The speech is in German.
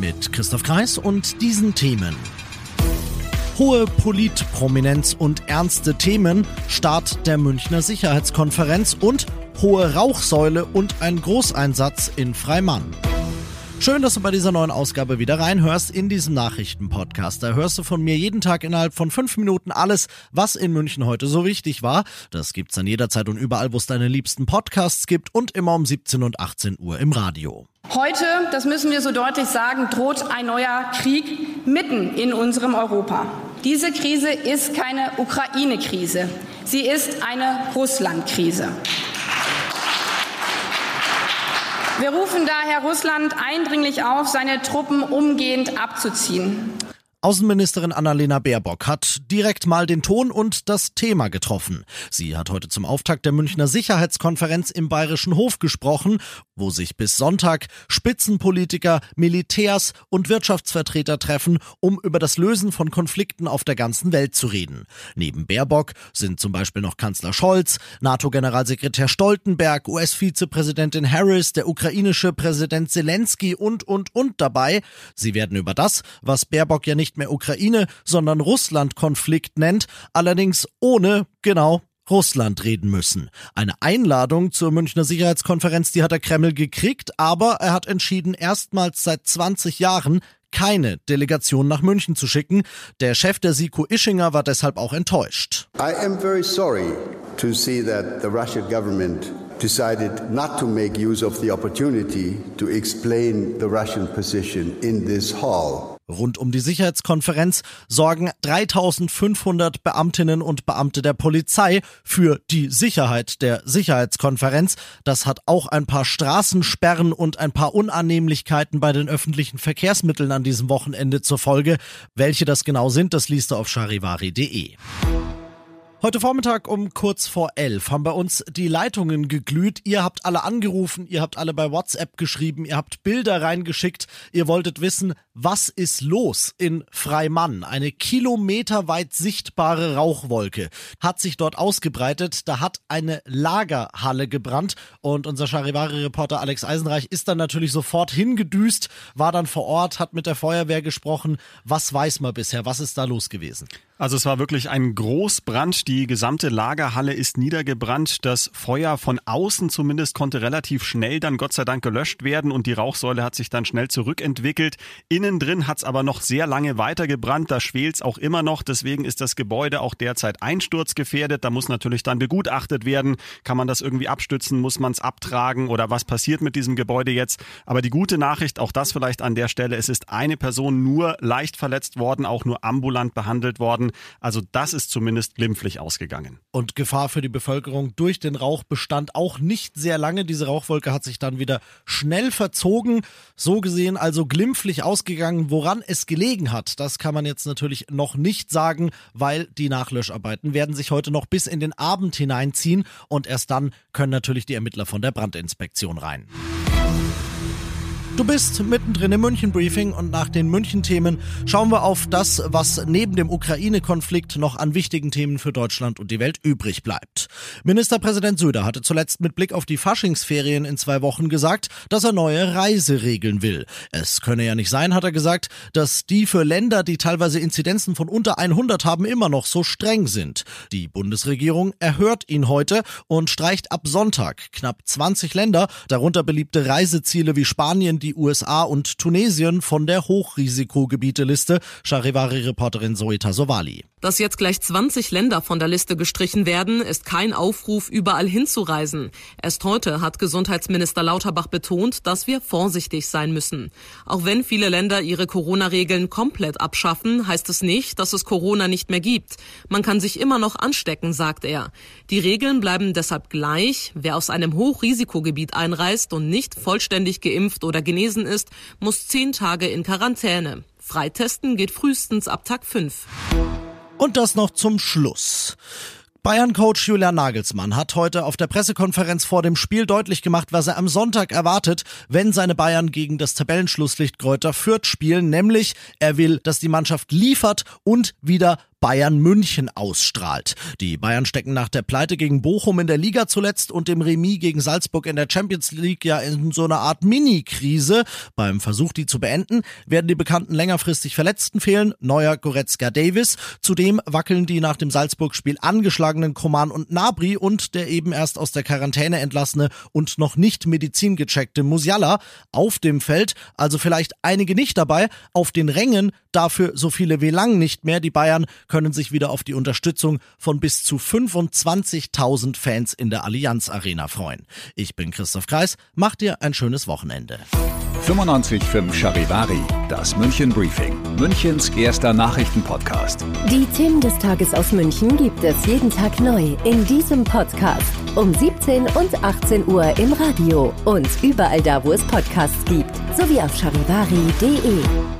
Mit Christoph Kreis und diesen Themen. Hohe Politprominenz und ernste Themen, Start der Münchner Sicherheitskonferenz und hohe Rauchsäule und ein Großeinsatz in Freimann. Schön, dass du bei dieser neuen Ausgabe wieder reinhörst in diesem Nachrichtenpodcast. Da hörst du von mir jeden Tag innerhalb von fünf Minuten alles, was in München heute so wichtig war. Das gibt's dann jederzeit und überall, wo es deine liebsten Podcasts gibt und immer um 17 und 18 Uhr im Radio. Heute, das müssen wir so deutlich sagen, droht ein neuer Krieg mitten in unserem Europa. Diese Krise ist keine Ukraine-Krise. Sie ist eine Russland-Krise. Wir rufen daher Russland eindringlich auf, seine Truppen umgehend abzuziehen. Außenministerin Annalena Baerbock hat direkt mal den Ton und das Thema getroffen. Sie hat heute zum Auftakt der Münchner Sicherheitskonferenz im Bayerischen Hof gesprochen, wo sich bis Sonntag Spitzenpolitiker, Militärs und Wirtschaftsvertreter treffen, um über das Lösen von Konflikten auf der ganzen Welt zu reden. Neben Baerbock sind zum Beispiel noch Kanzler Scholz, NATO-Generalsekretär Stoltenberg, US-Vizepräsidentin Harris, der ukrainische Präsident Zelensky und, und, und dabei. Sie werden über das, was Baerbock ja nicht nicht mehr Ukraine, sondern Russland-Konflikt nennt, allerdings ohne, genau, Russland reden müssen. Eine Einladung zur Münchner Sicherheitskonferenz, die hat der Kreml gekriegt, aber er hat entschieden, erstmals seit 20 Jahren keine Delegation nach München zu schicken. Der Chef der SIKO Ischinger war deshalb auch enttäuscht. I am very sorry to see that the Russian government decided not to make use of the opportunity to explain the Russian position in this hall. Rund um die Sicherheitskonferenz sorgen 3500 Beamtinnen und Beamte der Polizei für die Sicherheit der Sicherheitskonferenz. Das hat auch ein paar Straßensperren und ein paar Unannehmlichkeiten bei den öffentlichen Verkehrsmitteln an diesem Wochenende zur Folge. Welche das genau sind, das liest du auf charivari.de. Heute Vormittag um kurz vor elf haben bei uns die Leitungen geglüht. Ihr habt alle angerufen, ihr habt alle bei WhatsApp geschrieben, ihr habt Bilder reingeschickt. Ihr wolltet wissen, was ist los in Freimann? Eine kilometerweit sichtbare Rauchwolke hat sich dort ausgebreitet. Da hat eine Lagerhalle gebrannt und unser Charivari-Reporter Alex Eisenreich ist dann natürlich sofort hingedüst, war dann vor Ort, hat mit der Feuerwehr gesprochen. Was weiß man bisher? Was ist da los gewesen? Also es war wirklich ein Großbrand. Die gesamte Lagerhalle ist niedergebrannt. Das Feuer von außen zumindest konnte relativ schnell dann Gott sei Dank gelöscht werden und die Rauchsäule hat sich dann schnell zurückentwickelt. Innen drin hat es aber noch sehr lange weitergebrannt. Da schwelt es auch immer noch. Deswegen ist das Gebäude auch derzeit einsturzgefährdet. Da muss natürlich dann begutachtet werden. Kann man das irgendwie abstützen? Muss man es abtragen? Oder was passiert mit diesem Gebäude jetzt? Aber die gute Nachricht, auch das vielleicht an der Stelle, es ist eine Person nur leicht verletzt worden, auch nur ambulant behandelt worden. Also das ist zumindest glimpflich ausgegangen. Und Gefahr für die Bevölkerung durch den Rauch bestand auch nicht sehr lange. Diese Rauchwolke hat sich dann wieder schnell verzogen. So gesehen also glimpflich ausgegangen. Woran es gelegen hat, das kann man jetzt natürlich noch nicht sagen, weil die Nachlöscharbeiten werden sich heute noch bis in den Abend hineinziehen und erst dann können natürlich die Ermittler von der Brandinspektion rein. Du bist mittendrin im München-Briefing und nach den München-Themen schauen wir auf das, was neben dem Ukraine-Konflikt noch an wichtigen Themen für Deutschland und die Welt übrig bleibt. Ministerpräsident Söder hatte zuletzt mit Blick auf die Faschingsferien in zwei Wochen gesagt, dass er neue Reiseregeln will. Es könne ja nicht sein, hat er gesagt, dass die für Länder, die teilweise Inzidenzen von unter 100 haben, immer noch so streng sind. Die Bundesregierung erhört ihn heute und streicht ab Sonntag knapp 20 Länder, darunter beliebte Reiseziele wie Spanien, die die USA und Tunesien von der Hochrisikogebieteliste, Charivari-Reporterin Zoeta Sovali. Dass jetzt gleich 20 Länder von der Liste gestrichen werden, ist kein Aufruf, überall hinzureisen. Erst heute hat Gesundheitsminister Lauterbach betont, dass wir vorsichtig sein müssen. Auch wenn viele Länder ihre Corona-Regeln komplett abschaffen, heißt es nicht, dass es Corona nicht mehr gibt. Man kann sich immer noch anstecken, sagt er. Die Regeln bleiben deshalb gleich. Wer aus einem Hochrisikogebiet einreist und nicht vollständig geimpft oder genesen ist, muss zehn Tage in Quarantäne. Freitesten geht frühestens ab Tag 5. Und das noch zum Schluss. Bayern-Coach Julian Nagelsmann hat heute auf der Pressekonferenz vor dem Spiel deutlich gemacht, was er am Sonntag erwartet, wenn seine Bayern gegen das Tabellenschlusslicht Kräuter Fürth spielen, nämlich er will, dass die Mannschaft liefert und wieder Bayern München ausstrahlt. Die Bayern stecken nach der Pleite gegen Bochum in der Liga zuletzt und dem Remis gegen Salzburg in der Champions League ja in so einer Art Mini-Krise. Beim Versuch, die zu beenden, werden die bekannten längerfristig Verletzten fehlen, neuer Goretzka Davis. Zudem wackeln die nach dem Salzburg-Spiel angeschlagenen Koman und Nabri und der eben erst aus der Quarantäne entlassene und noch nicht medizingecheckte Musiala auf dem Feld. Also vielleicht einige nicht dabei, auf den Rängen dafür so viele wie lang nicht mehr. Die Bayern können sich wieder auf die Unterstützung von bis zu 25.000 Fans in der Allianz Arena freuen. Ich bin Christoph Kreis, mach dir ein schönes Wochenende. 95.5 Charivari, das München Briefing, Münchens erster Nachrichtenpodcast. Die Themen des Tages aus München gibt es jeden Tag neu in diesem Podcast um 17 und 18 Uhr im Radio und überall da, wo es Podcasts gibt, sowie auf charivari.de.